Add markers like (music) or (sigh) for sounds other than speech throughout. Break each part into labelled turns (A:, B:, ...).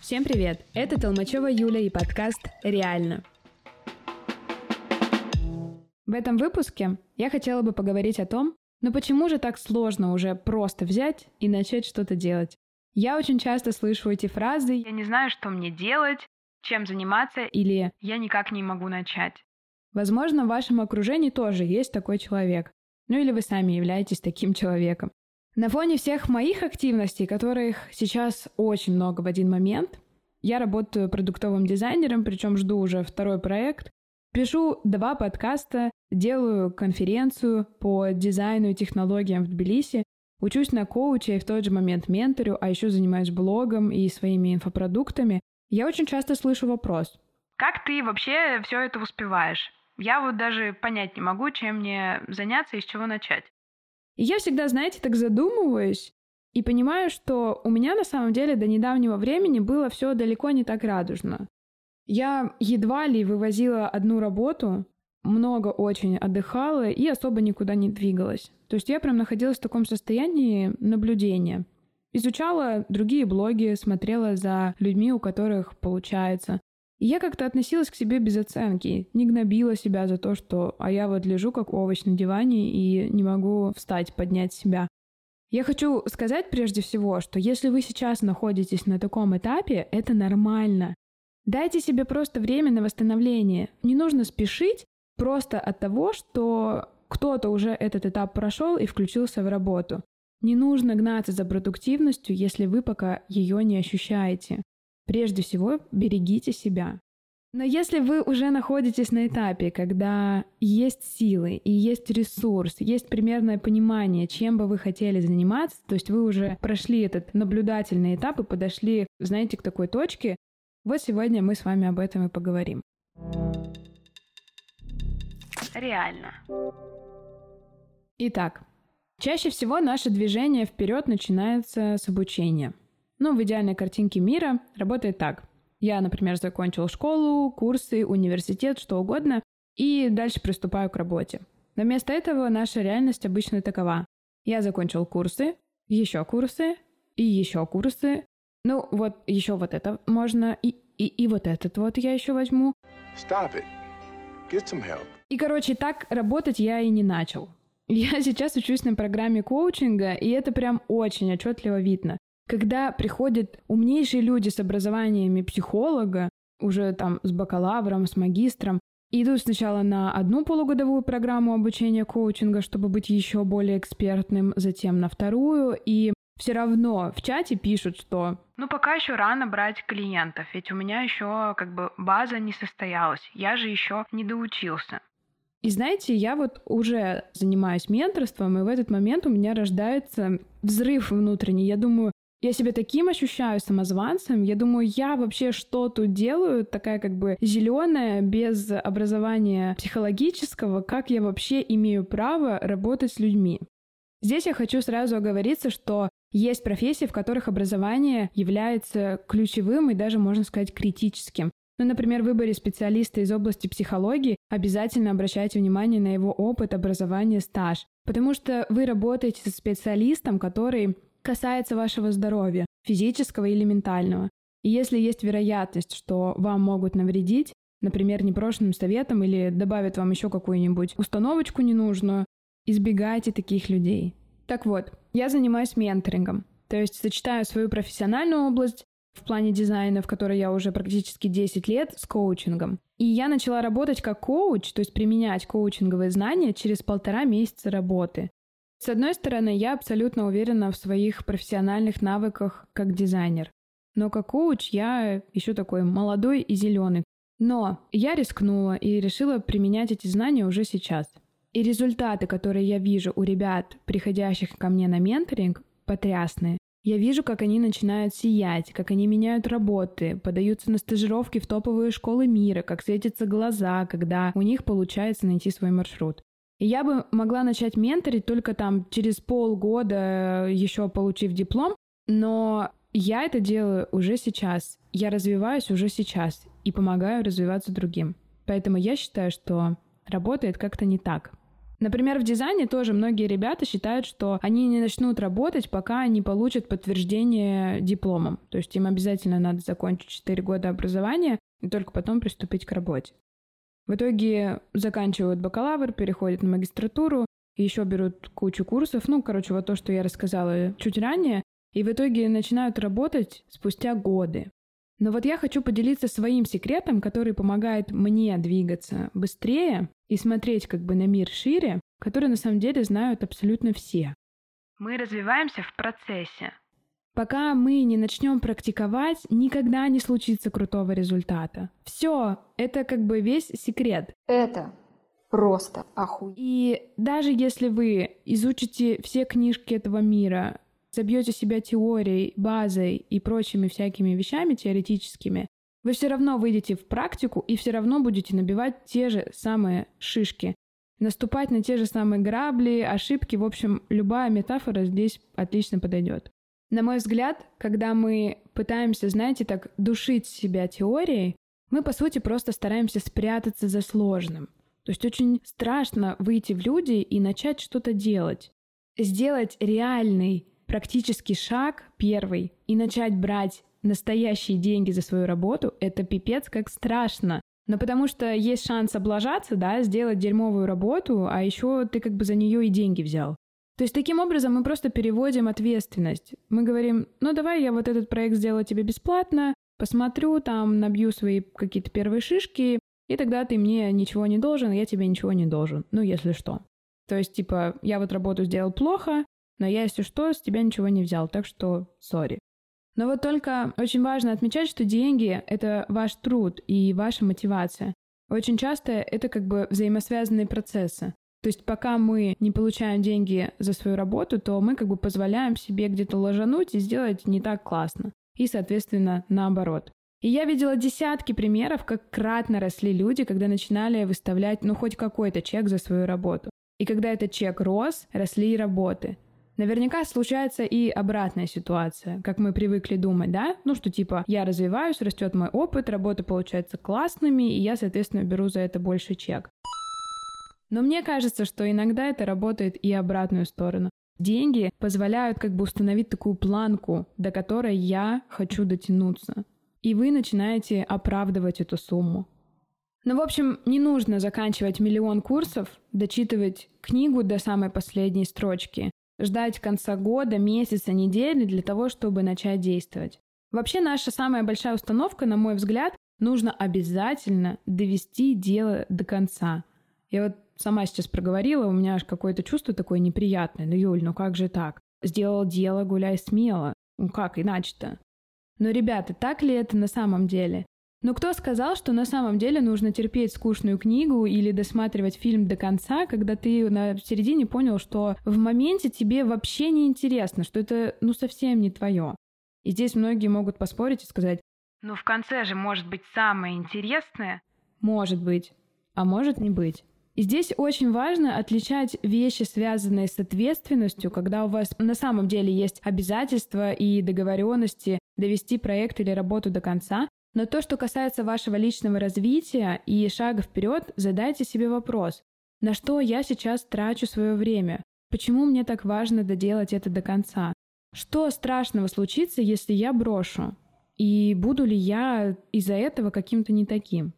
A: Всем привет! Это Толмачева Юля и подкаст «Реально». В этом выпуске я хотела бы поговорить о том, но почему же так сложно уже просто взять и начать что-то делать? Я очень часто слышу эти фразы «я не знаю, что мне делать», «чем заниматься» или «я никак не могу начать». Возможно, в вашем окружении тоже есть такой человек. Ну или вы сами являетесь таким человеком. На фоне всех моих активностей, которых сейчас очень много в один момент, я работаю продуктовым дизайнером, причем жду уже второй проект, Пишу два подкаста, делаю конференцию по дизайну и технологиям в Тбилиси, учусь на коуче и в тот же момент менторю, а еще занимаюсь блогом и своими инфопродуктами. Я очень часто слышу вопрос. Как ты вообще все это успеваешь? Я вот даже понять не могу, чем мне заняться и с чего начать. Я всегда, знаете, так задумываюсь и понимаю, что у меня на самом деле до недавнего времени было все далеко не так радужно. Я едва ли вывозила одну работу, много очень отдыхала и особо никуда не двигалась. То есть я прям находилась в таком состоянии наблюдения. Изучала другие блоги, смотрела за людьми, у которых получается. И я как-то относилась к себе без оценки, не гнобила себя за то, что «а я вот лежу как овощ на диване и не могу встать, поднять себя». Я хочу сказать прежде всего, что если вы сейчас находитесь на таком этапе, это нормально. Дайте себе просто время на восстановление. Не нужно спешить просто от того, что кто-то уже этот этап прошел и включился в работу. Не нужно гнаться за продуктивностью, если вы пока ее не ощущаете. Прежде всего, берегите себя. Но если вы уже находитесь на этапе, когда есть силы и есть ресурс, есть примерное понимание, чем бы вы хотели заниматься, то есть вы уже прошли этот наблюдательный этап и подошли, знаете, к такой точке, вот сегодня мы с вами об этом и поговорим. Реально. Итак, чаще всего наше движение вперед начинается с обучения. Ну, в идеальной картинке мира работает так. Я, например, закончил школу, курсы, университет, что угодно, и дальше приступаю к работе. Но вместо этого наша реальность обычно такова. Я закончил курсы, еще курсы и еще курсы, ну, вот еще вот это можно, и, и, и вот этот вот я еще возьму. Stop it. Get some help. И, короче, так работать я и не начал. Я сейчас учусь на программе коучинга, и это прям очень отчетливо видно. Когда приходят умнейшие люди с образованиями психолога, уже там с бакалавром, с магистром, идут сначала на одну полугодовую программу обучения коучинга, чтобы быть еще более экспертным, затем на вторую, и все равно в чате пишут, что ну пока еще рано брать клиентов, ведь у меня еще как бы база не состоялась, я же еще не доучился. И знаете, я вот уже занимаюсь менторством, и в этот момент у меня рождается взрыв внутренний. Я думаю, я себя таким ощущаю самозванцем. Я думаю, я вообще что тут делаю, такая как бы зеленая, без образования психологического, как я вообще имею право работать с людьми. Здесь я хочу сразу оговориться, что есть профессии, в которых образование является ключевым и даже, можно сказать, критическим. Ну, например, в выборе специалиста из области психологии обязательно обращайте внимание на его опыт, образование, стаж. Потому что вы работаете со специалистом, который касается вашего здоровья, физического или ментального. И если есть вероятность, что вам могут навредить, например, непрошенным советом или добавят вам еще какую-нибудь установочку ненужную, избегайте таких людей. Так вот, я занимаюсь менторингом, то есть сочетаю свою профессиональную область в плане дизайна, в которой я уже практически 10 лет, с коучингом. И я начала работать как коуч, то есть применять коучинговые знания через полтора месяца работы. С одной стороны, я абсолютно уверена в своих профессиональных навыках как дизайнер. Но как коуч я еще такой молодой и зеленый. Но я рискнула и решила применять эти знания уже сейчас. И результаты, которые я вижу у ребят, приходящих ко мне на менторинг, потрясные. Я вижу, как они начинают сиять, как они меняют работы, подаются на стажировки в топовые школы мира, как светятся глаза, когда у них получается найти свой маршрут. Я бы могла начать менторить только там через полгода, еще получив диплом, но я это делаю уже сейчас. Я развиваюсь уже сейчас и помогаю развиваться другим. Поэтому я считаю, что работает как-то не так. Например, в дизайне тоже многие ребята считают, что они не начнут работать, пока не получат подтверждение дипломом. То есть им обязательно надо закончить 4 года образования и только потом приступить к работе. В итоге заканчивают бакалавр, переходят на магистратуру, еще берут кучу курсов, ну, короче, вот то, что я рассказала чуть ранее, и в итоге начинают работать спустя годы. Но вот я хочу поделиться своим секретом, который помогает мне двигаться быстрее и смотреть как бы на мир шире, который на самом деле знают абсолютно все. Мы развиваемся в процессе. Пока мы не начнем практиковать, никогда не случится крутого результата. Все, это как бы весь секрет.
B: Это просто охуенно.
A: И даже если вы изучите все книжки этого мира, забьете себя теорией, базой и прочими всякими вещами теоретическими, вы все равно выйдете в практику и все равно будете набивать те же самые шишки, наступать на те же самые грабли, ошибки. В общем, любая метафора здесь отлично подойдет. На мой взгляд, когда мы пытаемся, знаете, так душить себя теорией, мы, по сути, просто стараемся спрятаться за сложным. То есть очень страшно выйти в люди и начать что-то делать. Сделать реальный практический шаг первый и начать брать настоящие деньги за свою работу, это пипец как страшно. Но потому что есть шанс облажаться, да, сделать дерьмовую работу, а еще ты как бы за нее и деньги взял. То есть таким образом мы просто переводим ответственность. Мы говорим, ну давай я вот этот проект сделаю тебе бесплатно, посмотрю, там набью свои какие-то первые шишки, и тогда ты мне ничего не должен, я тебе ничего не должен. Ну, если что. То есть, типа, я вот работу сделал плохо, но я, если что, с тебя ничего не взял, так что сори. Но вот только очень важно отмечать, что деньги — это ваш труд и ваша мотивация. Очень часто это как бы взаимосвязанные процессы. То есть пока мы не получаем деньги за свою работу, то мы как бы позволяем себе где-то ложануть и сделать не так классно. И, соответственно, наоборот. И я видела десятки примеров, как кратно росли люди, когда начинали выставлять, ну, хоть какой-то чек за свою работу. И когда этот чек рос, росли и работы. Наверняка случается и обратная ситуация, как мы привыкли думать, да? Ну, что типа я развиваюсь, растет мой опыт, работа получается классными, и я, соответственно, беру за это больше чек. Но мне кажется, что иногда это работает и обратную сторону. Деньги позволяют как бы установить такую планку, до которой я хочу дотянуться. И вы начинаете оправдывать эту сумму. Ну, в общем, не нужно заканчивать миллион курсов, дочитывать книгу до самой последней строчки, ждать конца года, месяца, недели для того, чтобы начать действовать. Вообще наша самая большая установка, на мой взгляд, нужно обязательно довести дело до конца. Я вот сама сейчас проговорила, у меня аж какое-то чувство такое неприятное. Ну, Юль, ну как же так? Сделал дело, гуляй смело. Ну как иначе-то? Но, ребята, так ли это на самом деле? Но кто сказал, что на самом деле нужно терпеть скучную книгу или досматривать фильм до конца, когда ты на середине понял, что в моменте тебе вообще не интересно, что это ну совсем не твое. И здесь многие могут поспорить и сказать, ну в конце же может быть самое интересное. Может быть, а может не быть. И здесь очень важно отличать вещи, связанные с ответственностью, когда у вас на самом деле есть обязательства и договоренности довести проект или работу до конца, но то, что касается вашего личного развития и шага вперед, задайте себе вопрос, на что я сейчас трачу свое время? Почему мне так важно доделать это до конца? Что страшного случится, если я брошу? И буду ли я из-за этого каким-то не таким?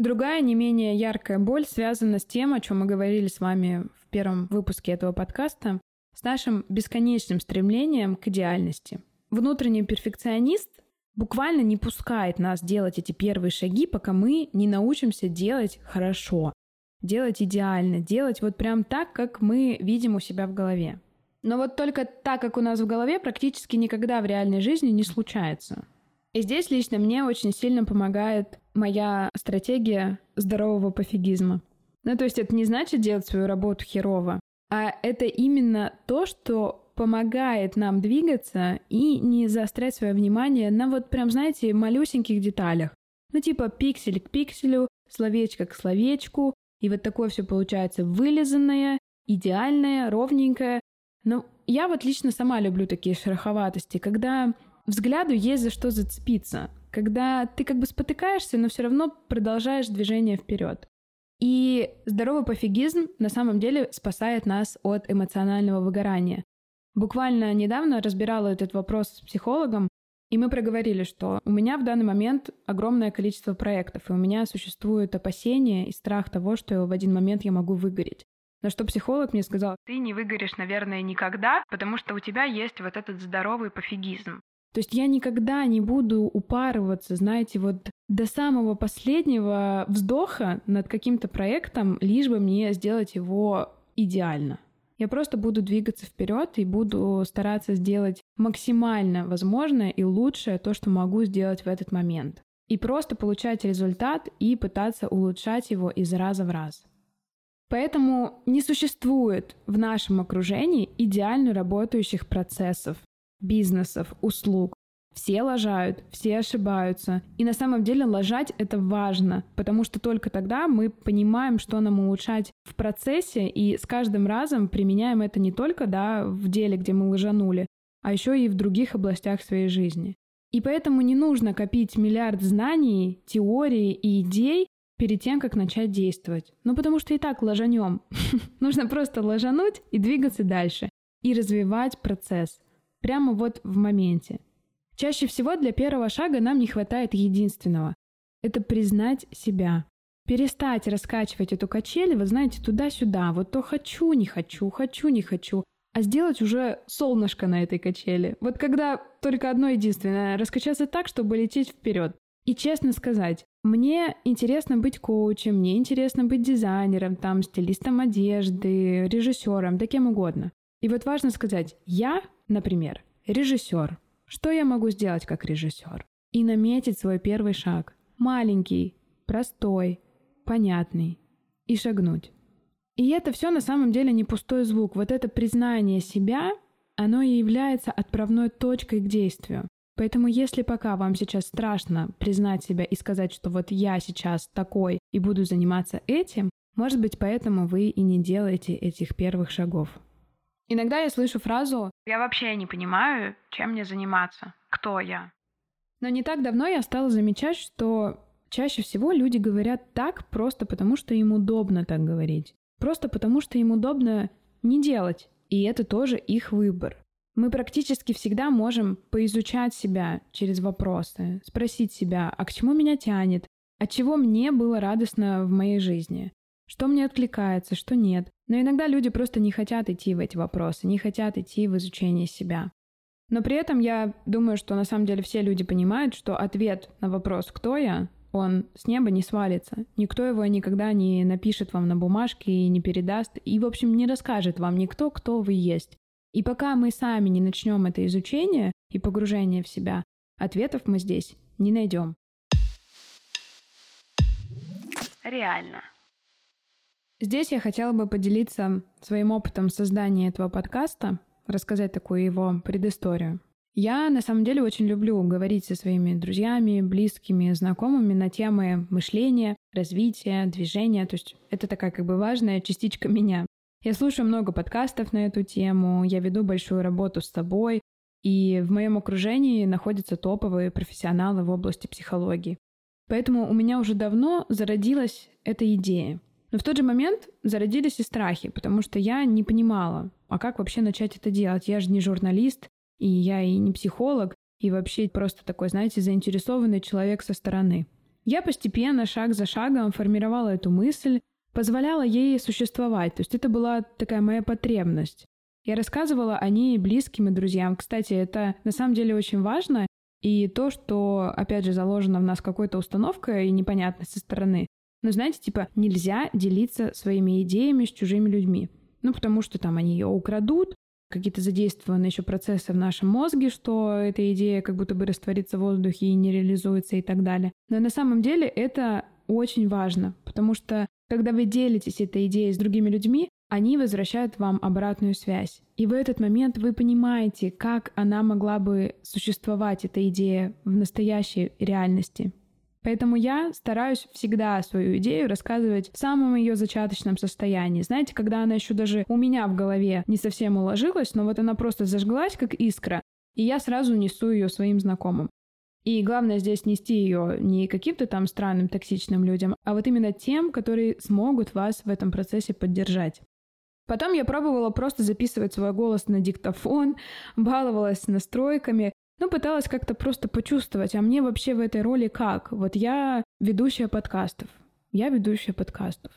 A: Другая не менее яркая боль связана с тем, о чем мы говорили с вами в первом выпуске этого подкаста, с нашим бесконечным стремлением к идеальности. Внутренний перфекционист буквально не пускает нас делать эти первые шаги, пока мы не научимся делать хорошо, делать идеально, делать вот прям так, как мы видим у себя в голове. Но вот только так, как у нас в голове, практически никогда в реальной жизни не случается. И здесь лично мне очень сильно помогает моя стратегия здорового пофигизма. Ну, то есть это не значит делать свою работу херово, а это именно то, что помогает нам двигаться и не заострять свое внимание на вот прям, знаете, малюсеньких деталях. Ну, типа пиксель к пикселю, словечко к словечку, и вот такое все получается вылизанное, идеальное, ровненькое. Но я вот лично сама люблю такие шероховатости, когда взгляду есть за что зацепиться, когда ты как бы спотыкаешься, но все равно продолжаешь движение вперед. И здоровый пофигизм на самом деле спасает нас от эмоционального выгорания. Буквально недавно разбирала этот вопрос с психологом, и мы проговорили, что у меня в данный момент огромное количество проектов, и у меня существует опасение и страх того, что в один момент я могу выгореть. На что психолог мне сказал, ты не выгоришь, наверное, никогда, потому что у тебя есть вот этот здоровый пофигизм. То есть я никогда не буду упарываться, знаете, вот до самого последнего вздоха над каким-то проектом, лишь бы мне сделать его идеально. Я просто буду двигаться вперед и буду стараться сделать максимально возможное и лучшее то, что могу сделать в этот момент. И просто получать результат и пытаться улучшать его из раза в раз. Поэтому не существует в нашем окружении идеально работающих процессов, бизнесов, услуг. Все лажают, все ошибаются. И на самом деле лажать это важно, потому что только тогда мы понимаем, что нам улучшать в процессе, и с каждым разом применяем это не только да, в деле, где мы лажанули, а еще и в других областях своей жизни. И поэтому не нужно копить миллиард знаний, теорий и идей перед тем, как начать действовать. Ну, потому что и так лажанем. (laughs) Нужно просто лажануть и двигаться дальше. И развивать процесс. Прямо вот в моменте. Чаще всего для первого шага нам не хватает единственного. Это признать себя. Перестать раскачивать эту качель, вы знаете, туда-сюда. Вот то хочу, не хочу, хочу, не хочу. А сделать уже солнышко на этой качели. Вот когда только одно единственное, раскачаться так, чтобы лететь вперед. И честно сказать, мне интересно быть коучем, мне интересно быть дизайнером, там, стилистом одежды, режиссером, да кем угодно. И вот важно сказать, я, например, режиссер, что я могу сделать как режиссер? И наметить свой первый шаг. Маленький, простой, понятный. И шагнуть. И это все на самом деле не пустой звук. Вот это признание себя, оно и является отправной точкой к действию. Поэтому если пока вам сейчас страшно признать себя и сказать, что вот я сейчас такой и буду заниматься этим, может быть, поэтому вы и не делаете этих первых шагов. Иногда я слышу фразу «Я вообще не понимаю, чем мне заниматься, кто я». Но не так давно я стала замечать, что чаще всего люди говорят так просто потому, что им удобно так говорить. Просто потому, что им удобно не делать. И это тоже их выбор. Мы практически всегда можем поизучать себя через вопросы, спросить себя, а к чему меня тянет, от чего мне было радостно в моей жизни, что мне откликается, что нет. Но иногда люди просто не хотят идти в эти вопросы, не хотят идти в изучение себя. Но при этом я думаю, что на самом деле все люди понимают, что ответ на вопрос «кто я?» он с неба не свалится. Никто его никогда не напишет вам на бумажке и не передаст, и, в общем, не расскажет вам никто, кто вы есть. И пока мы сами не начнем это изучение и погружение в себя, ответов мы здесь не найдем. Реально. Здесь я хотела бы поделиться своим опытом создания этого подкаста, рассказать такую его предысторию. Я на самом деле очень люблю говорить со своими друзьями, близкими, знакомыми на темы мышления, развития, движения. То есть это такая как бы важная частичка (laughs) меня. Я слушаю много подкастов на эту тему, я веду большую работу с собой, и в моем окружении находятся топовые профессионалы в области психологии. Поэтому у меня уже давно зародилась эта идея но в тот же момент зародились и страхи, потому что я не понимала, а как вообще начать это делать? Я же не журналист, и я и не психолог, и вообще просто такой, знаете, заинтересованный человек со стороны. Я постепенно, шаг за шагом формировала эту мысль, позволяла ей существовать. То есть это была такая моя потребность. Я рассказывала о ней близким и друзьям. Кстати, это на самом деле очень важно. И то, что, опять же, заложено в нас какой-то установкой и непонятность со стороны, но знаете, типа, нельзя делиться своими идеями с чужими людьми. Ну, потому что там они ее украдут, какие-то задействованы еще процессы в нашем мозге, что эта идея как будто бы растворится в воздухе и не реализуется и так далее. Но на самом деле это очень важно, потому что когда вы делитесь этой идеей с другими людьми, они возвращают вам обратную связь. И в этот момент вы понимаете, как она могла бы существовать, эта идея, в настоящей реальности. Поэтому я стараюсь всегда свою идею рассказывать в самом ее зачаточном состоянии. Знаете, когда она еще даже у меня в голове не совсем уложилась, но вот она просто зажглась, как искра, и я сразу несу ее своим знакомым. И главное здесь нести ее не каким-то там странным токсичным людям, а вот именно тем, которые смогут вас в этом процессе поддержать. Потом я пробовала просто записывать свой голос на диктофон, баловалась настройками, ну, пыталась как-то просто почувствовать, а мне вообще в этой роли как? Вот я ведущая подкастов. Я ведущая подкастов.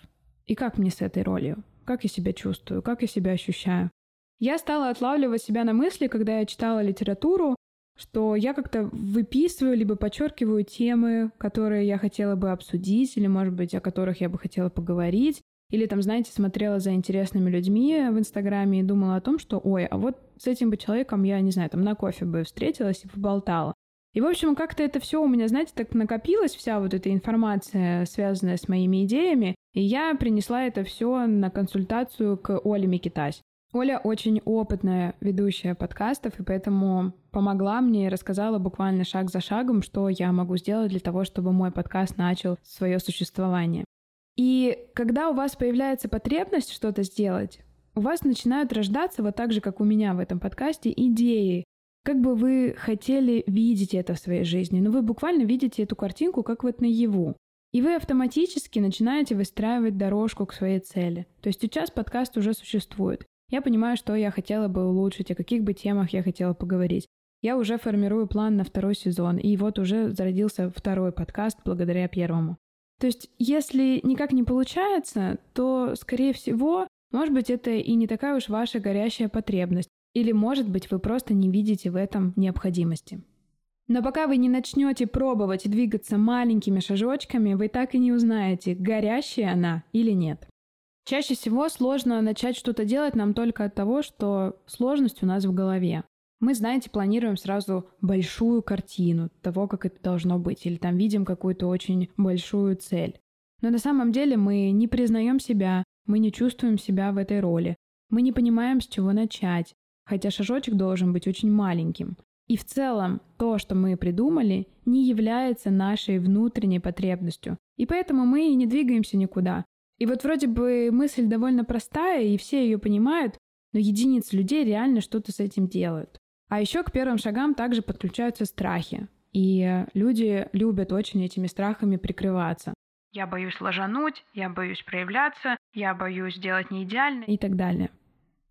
A: И как мне с этой ролью? Как я себя чувствую? Как я себя ощущаю? Я стала отлавливать себя на мысли, когда я читала литературу, что я как-то выписываю либо подчеркиваю темы, которые я хотела бы обсудить, или, может быть, о которых я бы хотела поговорить. Или там, знаете, смотрела за интересными людьми в Инстаграме и думала о том, что, ой, а вот с этим бы человеком я, не знаю, там на кофе бы встретилась и поболтала. И, в общем, как-то это все у меня, знаете, так накопилось, вся вот эта информация, связанная с моими идеями, и я принесла это все на консультацию к Оле Микитась. Оля очень опытная ведущая подкастов, и поэтому помогла мне и рассказала буквально шаг за шагом, что я могу сделать для того, чтобы мой подкаст начал свое существование. И когда у вас появляется потребность что-то сделать, у вас начинают рождаться, вот так же, как у меня в этом подкасте, идеи, как бы вы хотели видеть это в своей жизни, но вы буквально видите эту картинку как вот наяву. И вы автоматически начинаете выстраивать дорожку к своей цели. То есть сейчас подкаст уже существует. Я понимаю, что я хотела бы улучшить, о каких бы темах я хотела поговорить. Я уже формирую план на второй сезон, и вот уже зародился второй подкаст благодаря первому. То есть, если никак не получается, то, скорее всего, может быть, это и не такая уж ваша горящая потребность. Или, может быть, вы просто не видите в этом необходимости. Но пока вы не начнете пробовать двигаться маленькими шажочками, вы так и не узнаете, горящая она или нет. Чаще всего сложно начать что-то делать нам только от того, что сложность у нас в голове. Мы, знаете, планируем сразу большую картину того, как это должно быть, или там видим какую-то очень большую цель. Но на самом деле мы не признаем себя, мы не чувствуем себя в этой роли, мы не понимаем, с чего начать, хотя шажочек должен быть очень маленьким. И в целом то, что мы придумали, не является нашей внутренней потребностью. И поэтому мы и не двигаемся никуда. И вот вроде бы мысль довольно простая, и все ее понимают, но единицы людей реально что-то с этим делают. А еще к первым шагам также подключаются страхи. И люди любят очень этими страхами прикрываться. Я боюсь ложануть, я боюсь проявляться, я боюсь сделать не идеально и так далее.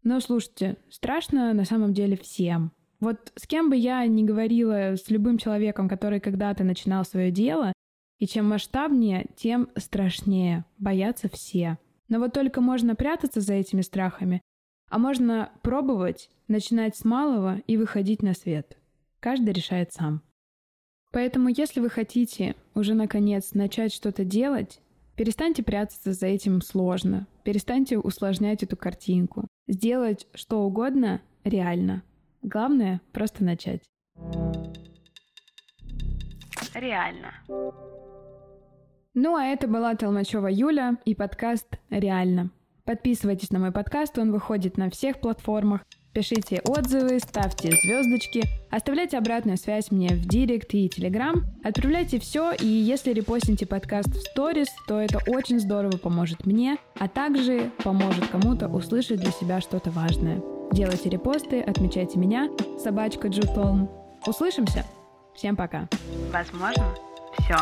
A: Но слушайте, страшно на самом деле всем. Вот с кем бы я ни говорила, с любым человеком, который когда-то начинал свое дело, и чем масштабнее, тем страшнее. Боятся все. Но вот только можно прятаться за этими страхами, а можно пробовать, начинать с малого и выходить на свет. Каждый решает сам. Поэтому, если вы хотите уже наконец начать что-то делать, перестаньте прятаться за этим сложно, перестаньте усложнять эту картинку. Сделать что угодно реально. Главное — просто начать. Реально. Ну а это была Толмачева Юля и подкаст «Реально». Подписывайтесь на мой подкаст, он выходит на всех платформах. Пишите отзывы, ставьте звездочки, оставляйте обратную связь мне в Директ и Телеграм, отправляйте все, и если репостните подкаст в сторис, то это очень здорово поможет мне, а также поможет кому-то услышать для себя что-то важное. Делайте репосты, отмечайте меня, собачка Джутолм. Услышимся! Всем пока! Возможно, все.